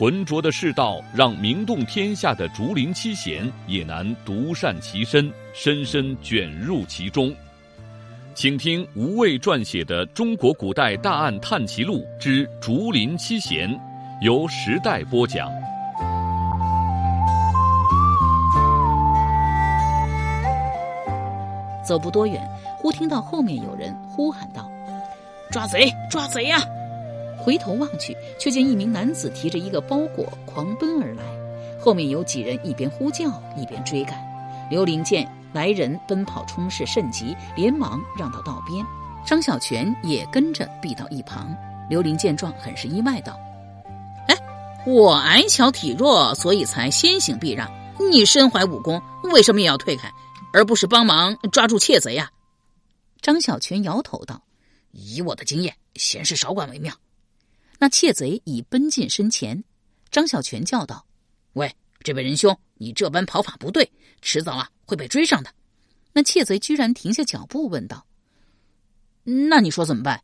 浑浊的世道，让名动天下的竹林七贤也难独善其身，深深卷入其中。请听吴畏撰写的《中国古代大案探奇录之竹林七贤》，由时代播讲。走不多远，忽听到后面有人呼喊道：“抓贼！抓贼呀！”回头望去，却见一名男子提着一个包裹狂奔而来，后面有几人一边呼叫一边追赶。刘玲见来人奔跑冲势甚急，连忙让到道边。张小泉也跟着避到一旁。刘玲见状，很是意外，道：“哎，我矮小体弱，所以才先行避让。你身怀武功，为什么也要退开，而不是帮忙抓住窃贼呀？”张小泉摇头道：“以我的经验，闲事少管为妙。”那窃贼已奔近身前，张小泉叫道：“喂，这位仁兄，你这般跑法不对，迟早啊会被追上的。”那窃贼居然停下脚步，问道：“那你说怎么办？”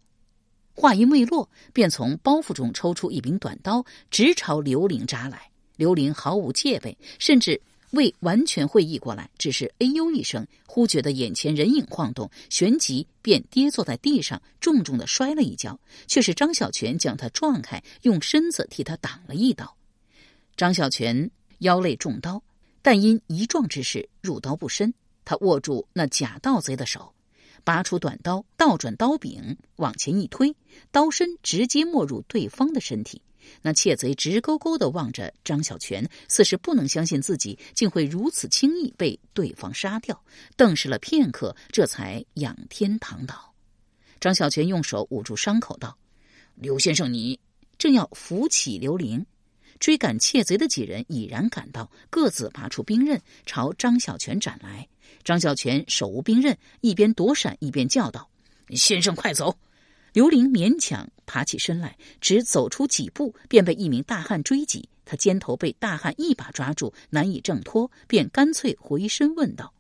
话音未落，便从包袱中抽出一柄短刀，直朝刘玲扎来。刘玲毫无戒备，甚至。未完全会意过来，只是哎呦一声，忽觉得眼前人影晃动，旋即便跌坐在地上，重重的摔了一跤。却是张小泉将他撞开，用身子替他挡了一刀。张小泉腰肋中刀，但因一撞之势入刀不深。他握住那假盗贼的手，拔出短刀，倒转刀柄往前一推，刀身直接没入对方的身体。那窃贼直勾勾的望着张小泉，似是不能相信自己竟会如此轻易被对方杀掉。瞪视了片刻，这才仰天躺倒。张小泉用手捂住伤口，道：“刘先生，你正要扶起刘玲，追赶窃贼的几人已然赶到，各自拔出兵刃朝张小泉斩来。张小泉手无兵刃，一边躲闪一边叫道：‘先生，快走！’”刘玲勉强爬起身来，只走出几步，便被一名大汉追击。他肩头被大汉一把抓住，难以挣脱，便干脆回身问道：“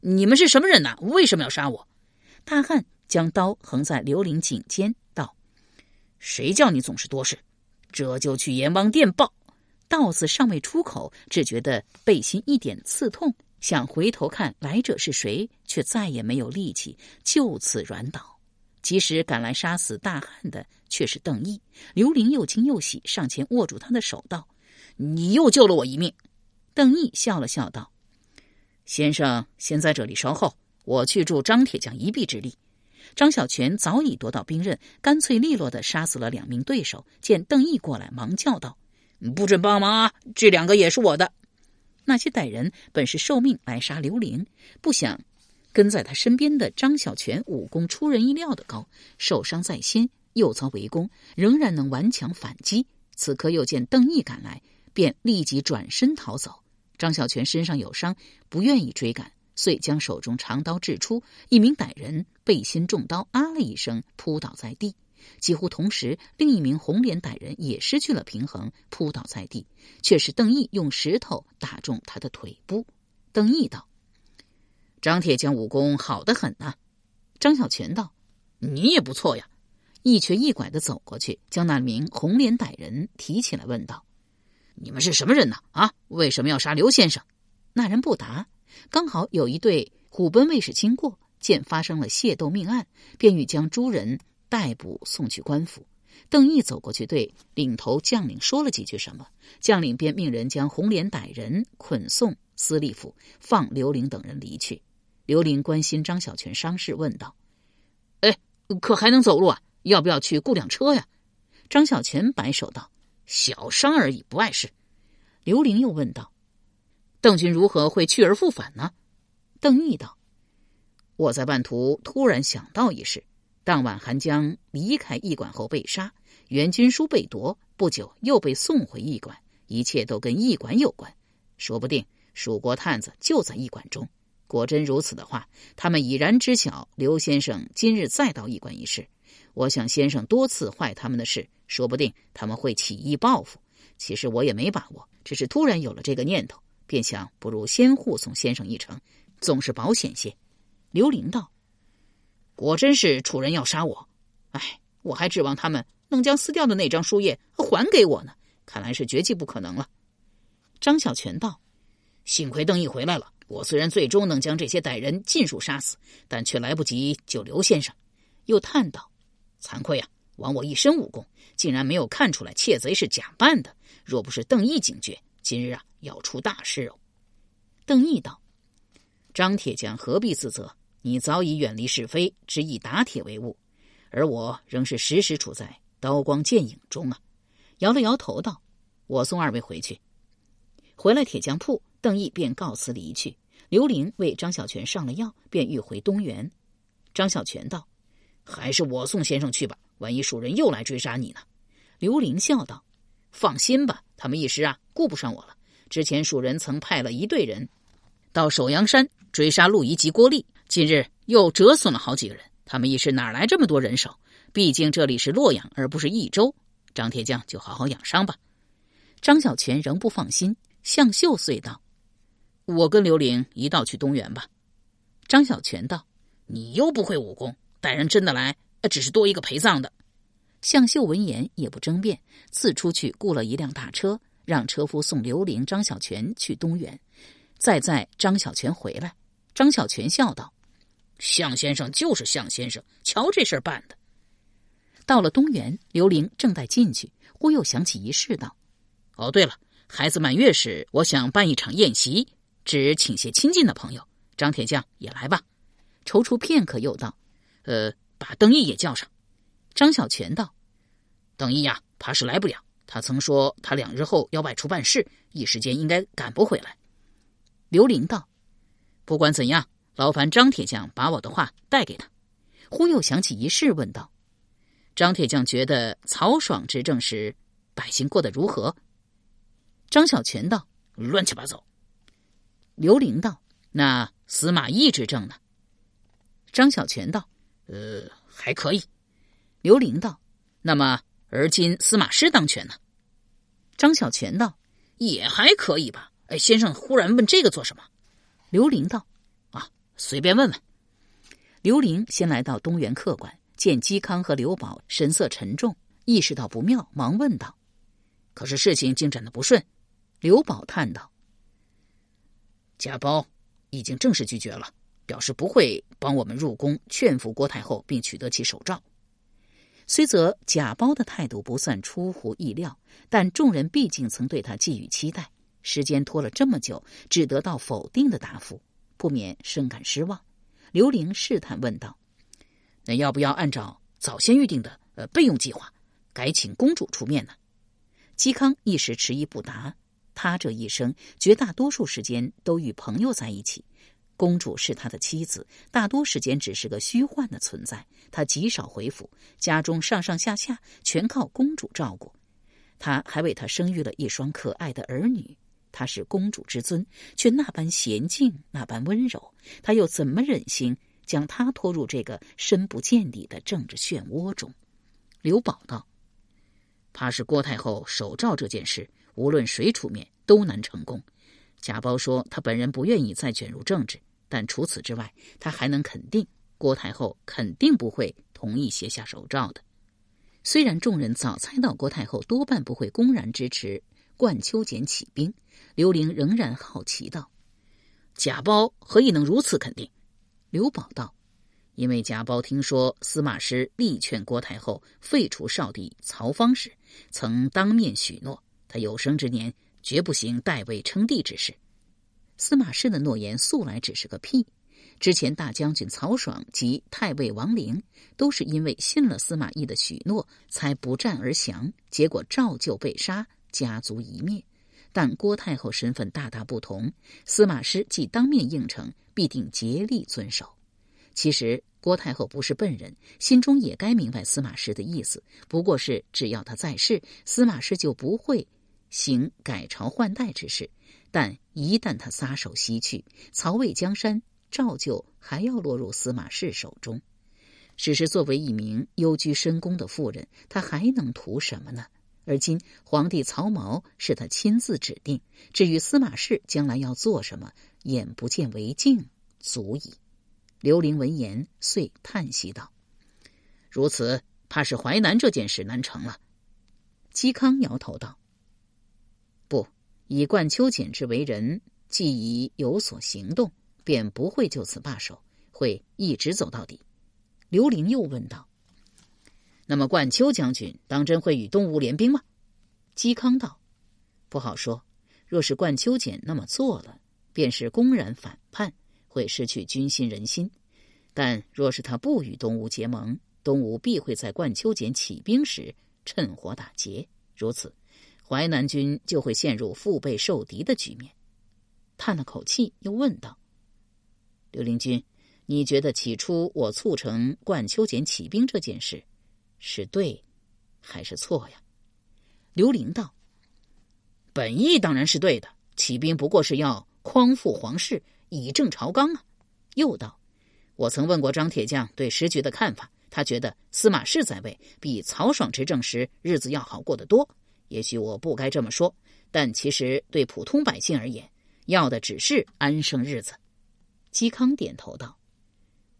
你们是什么人呐？为什么要杀我？”大汉将刀横在刘玲颈间，道：“谁叫你总是多事？这就去阎王殿报。”道字尚未出口，只觉得背心一点刺痛，想回头看来者是谁，却再也没有力气，就此软倒。及时赶来杀死大汉的却是邓毅，刘玲又惊又喜，上前握住他的手道：“你又救了我一命。”邓毅笑了笑道：“先生先在这里稍后，我去助张铁匠一臂之力。”张小泉早已夺到兵刃，干脆利落的杀死了两名对手。见邓毅过来，忙叫道：“不准帮忙啊！这两个也是我的。”那些歹人本是受命来杀刘玲，不想。跟在他身边的张小泉武功出人意料的高，受伤在先，又遭围攻，仍然能顽强反击。此刻又见邓毅赶来，便立即转身逃走。张小泉身上有伤，不愿意追赶，遂将手中长刀掷出。一名歹人背心中刀，啊了一声，扑倒在地。几乎同时，另一名红脸歹人也失去了平衡，扑倒在地，却是邓毅用石头打中他的腿部。邓毅道。张铁匠武功好得很呐，张小泉道：“你也不错呀。”一瘸一拐的走过去，将那名红脸歹人提起来，问道：“你们是什么人呢？啊，为什么要杀刘先生？”那人不答。刚好有一队虎贲卫士经过，见发生了械斗命案，便欲将诸人逮捕送去官府。邓毅走过去，对领头将领说了几句什么，将领便命人将红脸歹人捆送司隶府，放刘玲等人离去。刘玲关心张小泉伤势，问道：“哎，可还能走路啊？要不要去雇辆车呀？”张小泉摆手道：“小伤而已，不碍事。”刘玲又问道：“邓军如何会去而复返呢？”邓毅道：“我在半途突然想到一事，当晚韩江离开驿馆后被杀，袁军书被夺，不久又被送回驿馆，一切都跟驿馆有关，说不定蜀国探子就在驿馆中。”果真如此的话，他们已然知晓刘先生今日再到驿馆一事。我想先生多次坏他们的事，说不定他们会起义报复。其实我也没把握，只是突然有了这个念头，便想不如先护送先生一程，总是保险些。刘玲道：“果真是楚人要杀我，哎，我还指望他们能将撕掉的那张书页还给我呢。看来是绝技不可能了。”张小泉道：“幸亏邓毅回来了，我虽然最终能将这些歹人尽数杀死，但却来不及救刘先生。”又叹道。惭愧呀，枉我一身武功，竟然没有看出来窃贼是假扮的。若不是邓毅警觉，今日啊要出大事哦。邓毅道：“张铁匠何必自责？你早已远离是非，只以打铁为务，而我仍是时时处在刀光剑影中啊。”摇了摇头道：“我送二位回去。”回来铁匠铺，邓毅便告辞离去。刘玲为张小泉上了药，便欲回东园。张小泉道。还是我送先生去吧，万一蜀人又来追杀你呢？刘玲笑道：“放心吧，他们一时啊顾不上我了。之前蜀人曾派了一队人到首阳山追杀陆仪及郭丽，近日又折损了好几个人。他们一时哪来这么多人手？毕竟这里是洛阳，而不是益州。张铁匠就好好养伤吧。”张小泉仍不放心，向秀遂道：“我跟刘玲一道去东原吧。”张小泉道：“你又不会武功。”歹人真的来，只是多一个陪葬的。向秀闻言也不争辩，自出去雇了一辆大车，让车夫送刘玲、张小泉去东园，再载张小泉回来。张小泉笑道：“向先生就是向先生，瞧这事儿办的。”到了东园，刘玲正待进去，忽又想起一事，道：“哦，对了，孩子满月时，我想办一场宴席，只请些亲近的朋友，张铁匠也来吧。”踌躇片刻，又道。呃，把邓毅也叫上。张小泉道：“邓毅呀，怕是来不了。他曾说他两日后要外出办事，一时间应该赶不回来。”刘玲道：“不管怎样，劳烦张铁匠把我的话带给他。”忽又想起一事，问道：“张铁匠觉得曹爽执政时，百姓过得如何？”张小泉道：“乱七八糟。”刘玲道：“那司马懿之政呢？”张小泉道。呃，还可以。刘玲道：“那么，而今司马师当权呢？”张小泉道：“也还可以吧。”哎，先生忽然问这个做什么？刘玲道：“啊，随便问问。”刘玲先来到东园客馆，见嵇康和刘宝神色沉重，意识到不妙，忙问道：“可是事情进展的不顺？”刘宝叹道：“贾包已经正式拒绝了。”表示不会帮我们入宫劝服郭太后，并取得其手诏。虽则贾包的态度不算出乎意料，但众人毕竟曾对他寄予期待。时间拖了这么久，只得到否定的答复，不免深感失望。刘玲试探问道：“那要不要按照早先预定的呃备用计划，改请公主出面呢？”嵇康一时迟疑不答。他这一生绝大多数时间都与朋友在一起。公主是他的妻子，大多时间只是个虚幻的存在。他极少回府，家中上上下下全靠公主照顾。他还为她生育了一双可爱的儿女。他是公主之尊，却那般娴静，那般温柔。他又怎么忍心将她拖入这个深不见底的政治漩涡中？刘宝道：“怕是郭太后手诏这件事，无论谁出面都难成功。”贾包说：“他本人不愿意再卷入政治，但除此之外，他还能肯定郭太后肯定不会同意写下手诏的。虽然众人早猜到郭太后多半不会公然支持冠秋俭起兵，刘玲仍然好奇道：‘贾包何以能如此肯定？’刘宝道：‘因为贾包听说司马师力劝郭太后废除少帝曹芳时，曾当面许诺，他有生之年。’”绝不行代位称帝之事。司马氏的诺言素来只是个屁。之前大将军曹爽及太尉王陵都是因为信了司马懿的许诺，才不战而降，结果照旧被杀，家族一灭。但郭太后身份大大不同，司马师既当面应承，必定竭力遵守。其实郭太后不是笨人，心中也该明白司马师的意思，不过是只要他在世，司马师就不会。行改朝换代之事，但一旦他撒手西去，曹魏江山照旧还要落入司马氏手中。只是作为一名幽居深宫的妇人，她还能图什么呢？而今皇帝曹髦是他亲自指定，至于司马氏将来要做什么，眼不见为净，足矣。刘伶闻言，遂叹息道：“如此，怕是淮南这件事难成了。”嵇康摇头道：“，以冠丘简之为人，既已有所行动，便不会就此罢手，会一直走到底。”刘伶又问道。那么，冠秋将军当真会与东吴联兵吗？嵇康道：“不好说。若是冠丘简那么做了，便是公然反叛，会失去军心人心；但若是他不与东吴结盟，东吴必会在冠丘简起兵时趁火打劫。如此，淮南军就会陷入腹背受敌的局面。”叹了口气，又问道：“刘灵君，你觉得起初我促成冠秋俭起兵这件事？”是对，还是错呀？刘伶道：“本意当然是对的，起兵不过是要匡复皇室，以正朝纲啊。”又道：“我曾问过张铁匠对时局的看法，他觉得司马氏在位比曹爽执政时日子要好过得多。也许我不该这么说，但其实对普通百姓而言，要的只是安生日子。”嵇康点头道：“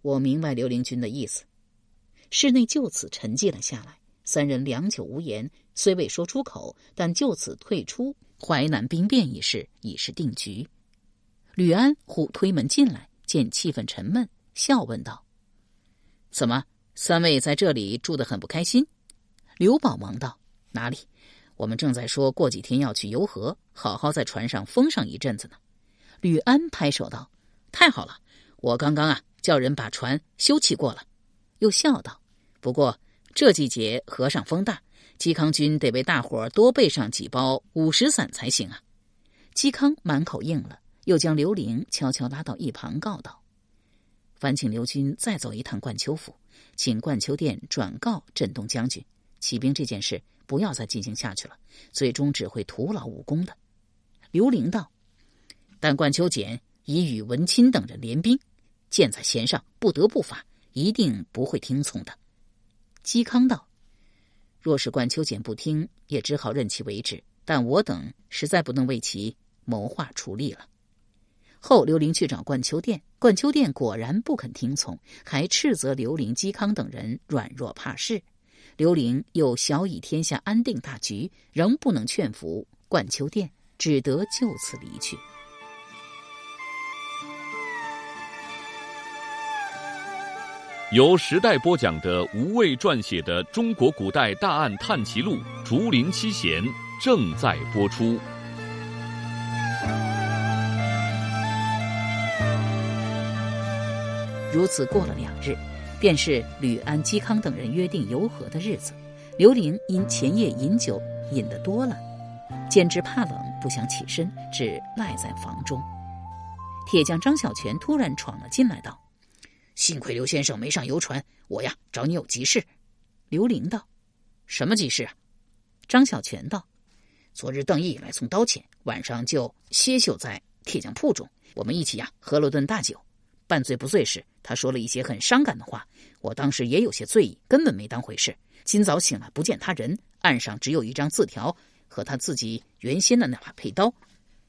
我明白刘灵君的意思。”室内就此沉寂了下来，三人良久无言，虽未说出口，但就此退出淮南兵变一事已是定局。吕安忽推门进来，见气氛沉闷，笑问道：“怎么，三位在这里住得很不开心？”刘宝忙道：“哪里，我们正在说过几天要去游河，好好在船上疯上一阵子呢。”吕安拍手道：“太好了，我刚刚啊叫人把船修葺过了。”又笑道。不过这季节河上风大，嵇康君得为大伙儿多备上几包五石散才行啊！嵇康满口应了，又将刘伶悄悄拉到一旁，告道：“烦请刘军再走一趟冠丘府，请冠丘殿转告镇东将军，起兵这件事不要再进行下去了，最终只会徒劳无功的。”刘伶道：“但冠秋简已与文钦等人联兵，箭在弦上，不得不发，一定不会听从的。”嵇康道：“若是冠秋简不听，也只好任其为之。但我等实在不能为其谋划出力了。”后刘玲去找冠秋殿，冠秋殿果然不肯听从，还斥责刘伶、嵇康等人软弱怕事。刘伶又小以天下安定大局，仍不能劝服冠丘殿，只得就此离去。由时代播讲的吴畏撰写的《中国古代大案探奇录·竹林七贤》正在播出。如此过了两日，便是吕安、嵇康等人约定游河的日子。刘伶因前夜饮酒饮得多了，兼之怕冷，不想起身，只赖在房中。铁匠张小泉突然闯了进来，道。幸亏刘先生没上游船，我呀找你有急事。刘伶道：“什么急事啊？”张小泉道：“昨日邓毅来送刀钱，晚上就歇宿在铁匠铺中。我们一起呀喝了顿大酒，半醉不醉时，他说了一些很伤感的话。我当时也有些醉意，根本没当回事。今早醒来不见他人，岸上只有一张字条和他自己原先的那把佩刀，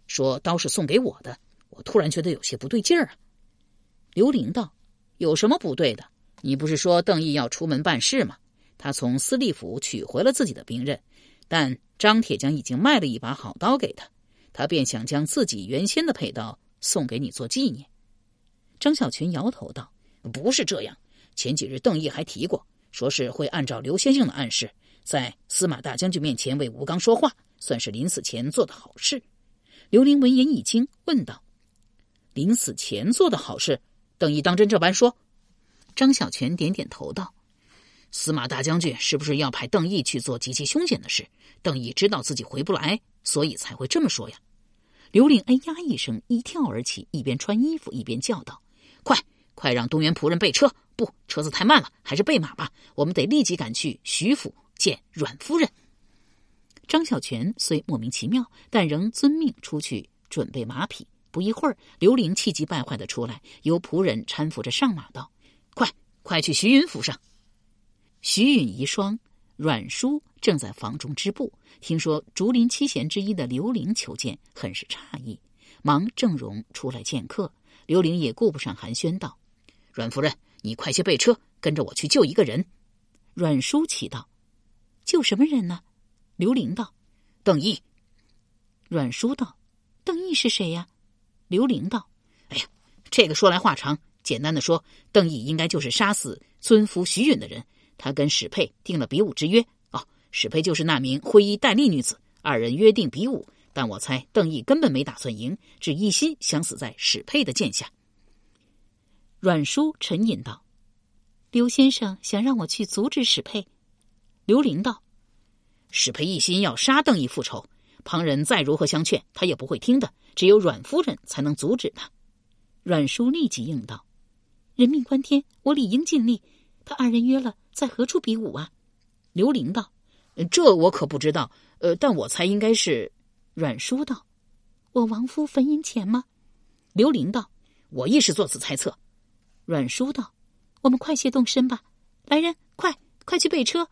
说刀是送给我的。我突然觉得有些不对劲儿啊。”刘伶道。有什么不对的？你不是说邓毅要出门办事吗？他从司隶府取回了自己的兵刃，但张铁匠已经卖了一把好刀给他，他便想将自己原先的佩刀送给你做纪念。张小群摇头道：“不是这样，前几日邓毅还提过，说是会按照刘先生的暗示，在司马大将军面前为吴刚说话，算是临死前做的好事。”刘玲闻言一惊，问道：“临死前做的好事？”邓毅当真这般说，张小泉点点头道：“司马大将军是不是要派邓毅去做极其凶险的事？邓毅知道自己回不来，所以才会这么说呀。”刘玲哎呀一声，一跳而起，一边穿衣服一边叫道：“快快让东园仆人备车！不，车子太慢了，还是备马吧。我们得立即赶去徐府见阮夫人。”张小泉虽莫名其妙，但仍遵命出去准备马匹。不一会儿，刘玲气急败坏的出来，由仆人搀扶着上马道：“快快去徐允府上。”徐允遗孀阮叔正在房中织布，听说竹林七贤之一的刘玲求见，很是诧异，忙郑容出来见客。刘玲也顾不上寒暄，道：“阮夫人，你快些备车，跟着我去救一个人。”阮叔启道：“救什么人呢？”刘玲道：“邓毅。”阮叔道：“邓毅是谁呀？”刘玲道：“哎呀，这个说来话长，简单的说，邓毅应该就是杀死尊夫徐允的人。他跟史佩定了比武之约。哦，史佩就是那名灰衣戴笠女子，二人约定比武。”但我猜邓毅根本没打算赢，只一心想死在史佩的剑下。阮叔沉吟道：“刘先生想让我去阻止史佩。”刘玲道：“史佩一心要杀邓毅复仇，旁人再如何相劝，他也不会听的。只有阮夫人才能阻止他。”阮叔立即应道：“人命关天，我理应尽力。他二人约了在何处比武啊？”刘玲道：“这我可不知道。呃，但我猜应该是。”阮叔道：“我亡夫坟茔前吗？”刘玲道：“我亦是作此猜测。”阮叔道：“我们快些动身吧！来人，快快去备车！”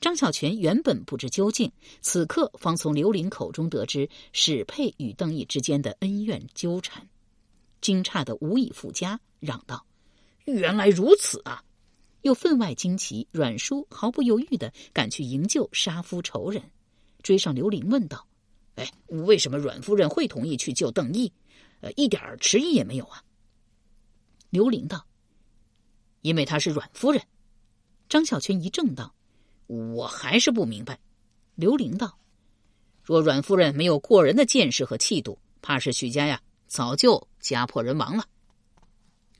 张小泉原本不知究竟，此刻方从刘玲口中得知史佩与邓毅之间的恩怨纠缠，惊诧的无以复加，嚷道：“原来如此啊！”又分外惊奇，阮叔毫不犹豫的赶去营救杀夫仇人，追上刘玲问道。哎，为什么阮夫人会同意去救邓毅？呃，一点迟疑也没有啊。刘玲道：“因为她是阮夫人。”张小泉一怔道：“我还是不明白。”刘玲道：“若阮夫人没有过人的见识和气度，怕是许家呀早就家破人亡了。”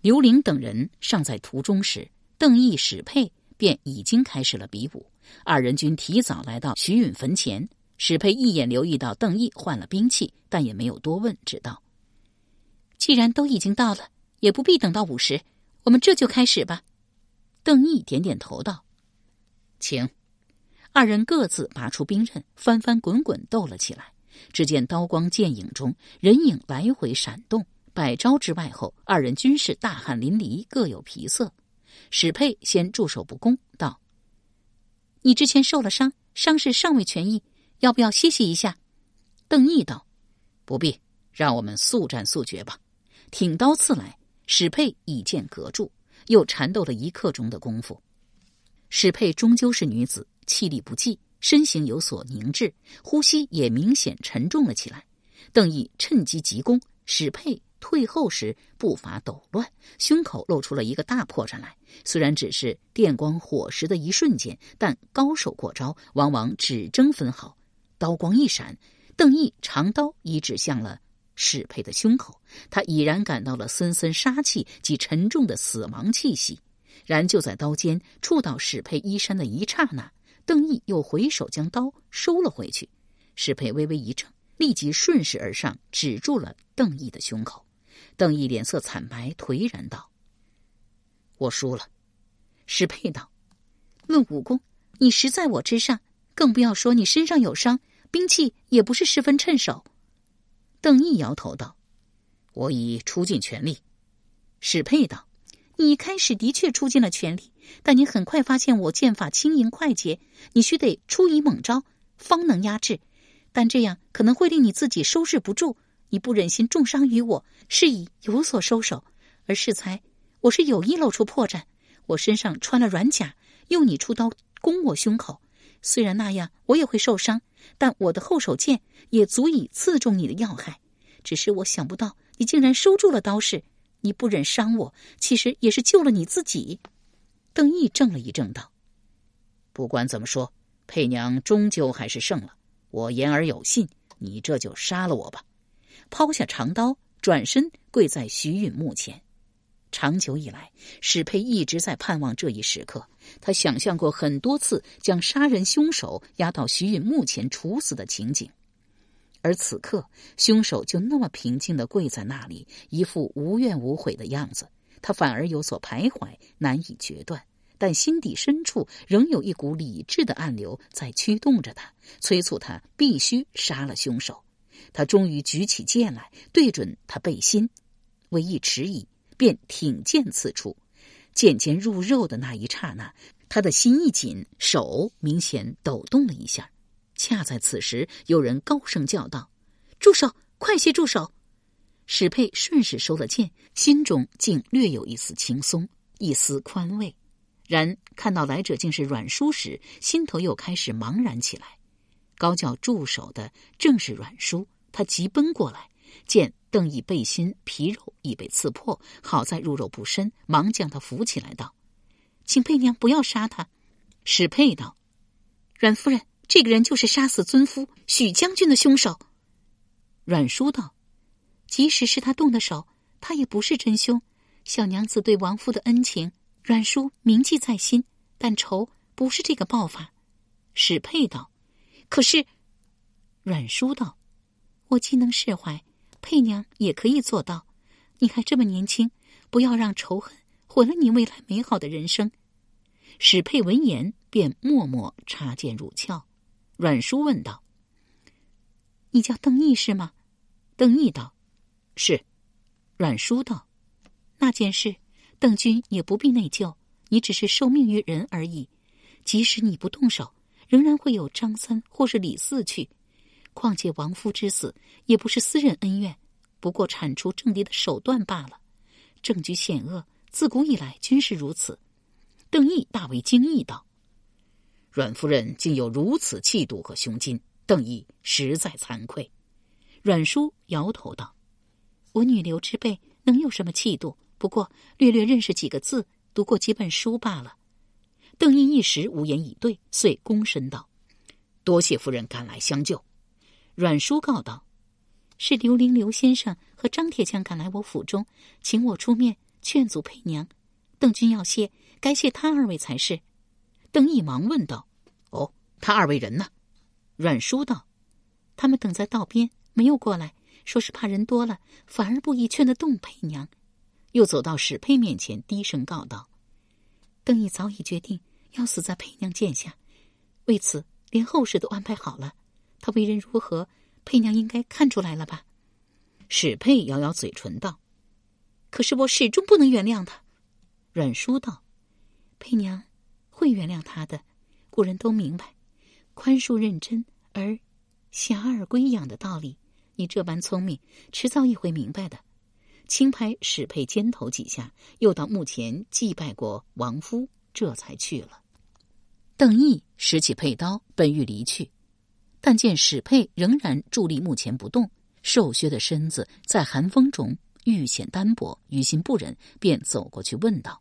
刘玲等人尚在途中时，邓毅、史佩便已经开始了比武，二人均提早来到徐允坟前。史佩一眼留意到邓毅换了兵器，但也没有多问，只道：“既然都已经到了，也不必等到午时，我们这就开始吧。”邓毅点点头道：“请。”二人各自拔出兵刃，翻翻滚滚斗了起来。只见刀光剑影中，人影来回闪动，百招之外后，二人均是大汗淋漓，各有皮色。史佩先驻守不攻，道：“你之前受了伤，伤势尚未痊愈。”要不要歇息一下？邓毅道：“不必，让我们速战速决吧。”挺刀刺来，史佩以剑隔住，又缠斗了一刻钟的功夫。史佩终究是女子，气力不济，身形有所凝滞，呼吸也明显沉重了起来。邓毅趁机急攻，史佩退后时步伐抖乱，胸口露出了一个大破绽来。虽然只是电光火石的一瞬间，但高手过招，往往只争分毫。刀光一闪，邓毅长刀已指向了史佩的胸口，他已然感到了森森杀气及沉重的死亡气息。然就在刀尖触到史佩衣衫的一刹那，邓毅又回手将刀收了回去。史佩微微一怔，立即顺势而上，止住了邓毅的胸口。邓毅脸色惨白，颓然道：“我输了。”史佩道：“论武功，你实在我之上，更不要说你身上有伤。”兵器也不是十分趁手，邓毅摇头道：“我已出尽全力。”史佩道：“你一开始的确出尽了全力，但你很快发现我剑法轻盈快捷，你须得出一猛招方能压制，但这样可能会令你自己收拾不住。你不忍心重伤于我，是以有所收手。而适才，我是有意露出破绽，我身上穿了软甲，用你出刀攻我胸口。”虽然那样我也会受伤，但我的后手剑也足以刺中你的要害。只是我想不到你竟然收住了刀势，你不忍伤我，其实也是救了你自己。邓毅怔了一怔，道：“不管怎么说，佩娘终究还是胜了。我言而有信，你这就杀了我吧。”抛下长刀，转身跪在徐允墓前。长久以来，史佩一直在盼望这一时刻。他想象过很多次将杀人凶手押到徐允墓前处死的情景，而此刻凶手就那么平静的跪在那里，一副无怨无悔的样子。他反而有所徘徊，难以决断。但心底深处仍有一股理智的暗流在驱动着他，催促他必须杀了凶手。他终于举起剑来，对准他背心，为一迟疑，便挺剑刺出。剑尖入肉的那一刹那，他的心一紧，手明显抖动了一下。恰在此时，有人高声叫道：“住手！快些住手！”史佩顺势收了剑，心中竟略有一丝轻松，一丝宽慰。然看到来者竟是阮叔时，心头又开始茫然起来。高叫住手的正是阮叔，他急奔过来，见邓毅背心皮肉已被刺破，好在入肉不深，忙将他扶起来，道：“请佩娘不要杀他。”史佩道：“阮夫人，这个人就是杀死尊夫许将军的凶手。”阮叔道：“即使是他动的手，他也不是真凶。小娘子对王夫的恩情。”阮叔铭记在心，但仇不是这个报法。史佩道：“可是。”阮叔道：“我既能释怀，佩娘也可以做到。你还这么年轻，不要让仇恨毁了你未来美好的人生。”史佩闻言便默默插剑入鞘。阮叔问道：“你叫邓毅是吗？”邓毅道：“是。”阮叔道：“那件事。”邓君也不必内疚，你只是受命于人而已。即使你不动手，仍然会有张三或是李四去。况且亡夫之死也不是私人恩怨，不过铲除政敌的手段罢了。政局险恶，自古以来均是如此。邓毅大为惊异道：“阮夫人竟有如此气度和胸襟，邓毅实在惭愧。”阮叔摇头道：“我女流之辈能有什么气度？”不过略略认识几个字，读过几本书罢了。邓毅一时无言以对，遂躬身道：“多谢夫人赶来相救。”阮叔告道：“是刘伶刘先生和张铁匠赶来我府中，请我出面劝阻佩娘。邓君要谢，该谢他二位才是。”邓毅忙问道：“哦，他二位人呢？”阮叔道：“他们等在道边，没有过来，说是怕人多了，反而不宜劝得动佩娘。”又走到史佩面前，低声告道：“邓毅早已决定要死在佩娘剑下，为此连后事都安排好了。他为人如何，佩娘应该看出来了吧？”史佩咬咬嘴唇道：“可是我始终不能原谅他。”阮叔道：“佩娘会原谅他的。古人都明白，宽恕认真而侠而归养的道理。你这般聪明，迟早也会明白的。”轻拍史佩肩头几下，又到墓前祭拜过亡夫，这才去了。邓毅拾起佩刀，本欲离去，但见史佩仍然伫立墓前不动，瘦削的身子在寒风中愈显单薄，于心不忍，便走过去问道：“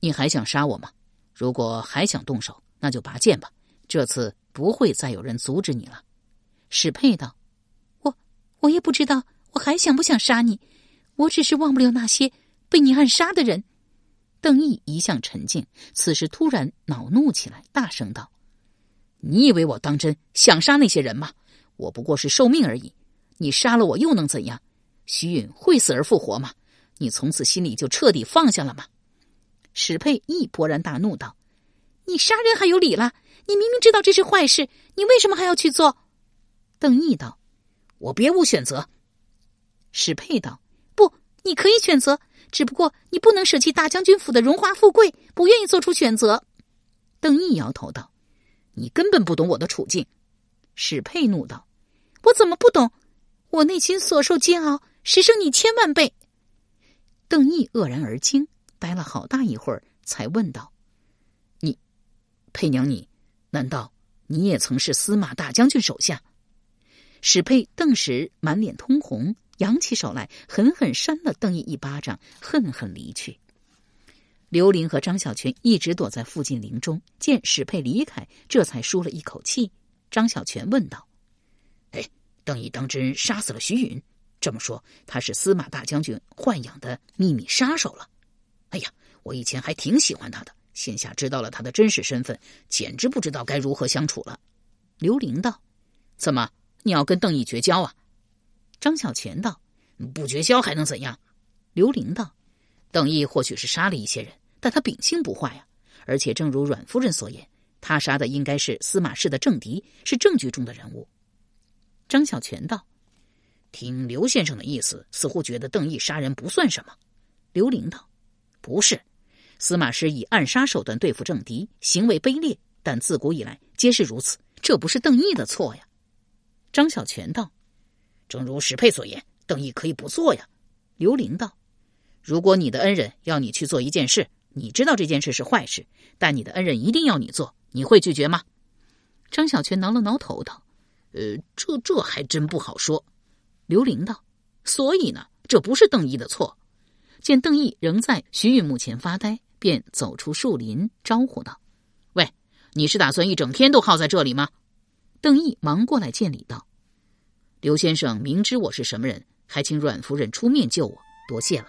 你还想杀我吗？如果还想动手，那就拔剑吧。这次不会再有人阻止你了。”史佩道：“我我也不知道，我还想不想杀你。”我只是忘不了那些被你暗杀的人。邓毅一向沉静，此时突然恼怒起来，大声道：“你以为我当真想杀那些人吗？我不过是受命而已。你杀了我又能怎样？徐允会死而复活吗？你从此心里就彻底放下了吗？”史佩亦勃然大怒道：“你杀人还有理了？你明明知道这是坏事，你为什么还要去做？”邓毅道：“我别无选择。”史佩道。不你可以选择，只不过你不能舍弃大将军府的荣华富贵，不愿意做出选择。邓毅摇头道：“你根本不懂我的处境。”史佩怒道：“我怎么不懂？我内心所受煎熬，实胜你千万倍。”邓毅愕然而惊，呆了好大一会儿，才问道：“你，佩娘，你难道你也曾是司马大将军手下？”史佩顿时满脸通红。扬起手来，狠狠扇了邓毅一巴掌，恨恨离去。刘玲和张小泉一直躲在附近林中，见史佩离开，这才舒了一口气。张小泉问道：“哎，邓毅当真杀死了徐允？这么说，他是司马大将军豢养的秘密杀手了？哎呀，我以前还挺喜欢他的，现下知道了他的真实身份，简直不知道该如何相处了。”刘玲道：“怎么，你要跟邓毅绝交啊？”张小泉道：“不绝交还能怎样？”刘玲道：“邓毅或许是杀了一些人，但他秉性不坏呀。而且正如阮夫人所言，他杀的应该是司马氏的政敌，是政局中的人物。”张小泉道：“听刘先生的意思，似乎觉得邓毅杀人不算什么。”刘玲道：“不是，司马师以暗杀手段对付政敌，行为卑劣，但自古以来皆是如此，这不是邓毅的错呀。”张小泉道：“正如史佩所言，邓毅可以不做呀。”刘玲道：“如果你的恩人要你去做一件事，你知道这件事是坏事，但你的恩人一定要你做，你会拒绝吗？”张小泉挠了挠头道：“呃，这这还真不好说。”刘玲道：“所以呢，这不是邓毅的错。”见邓毅仍在徐允墓前发呆，便走出树林，招呼道：“喂，你是打算一整天都耗在这里吗？”邓毅忙过来见礼道：“刘先生明知我是什么人，还请阮夫人出面救我，多谢了。”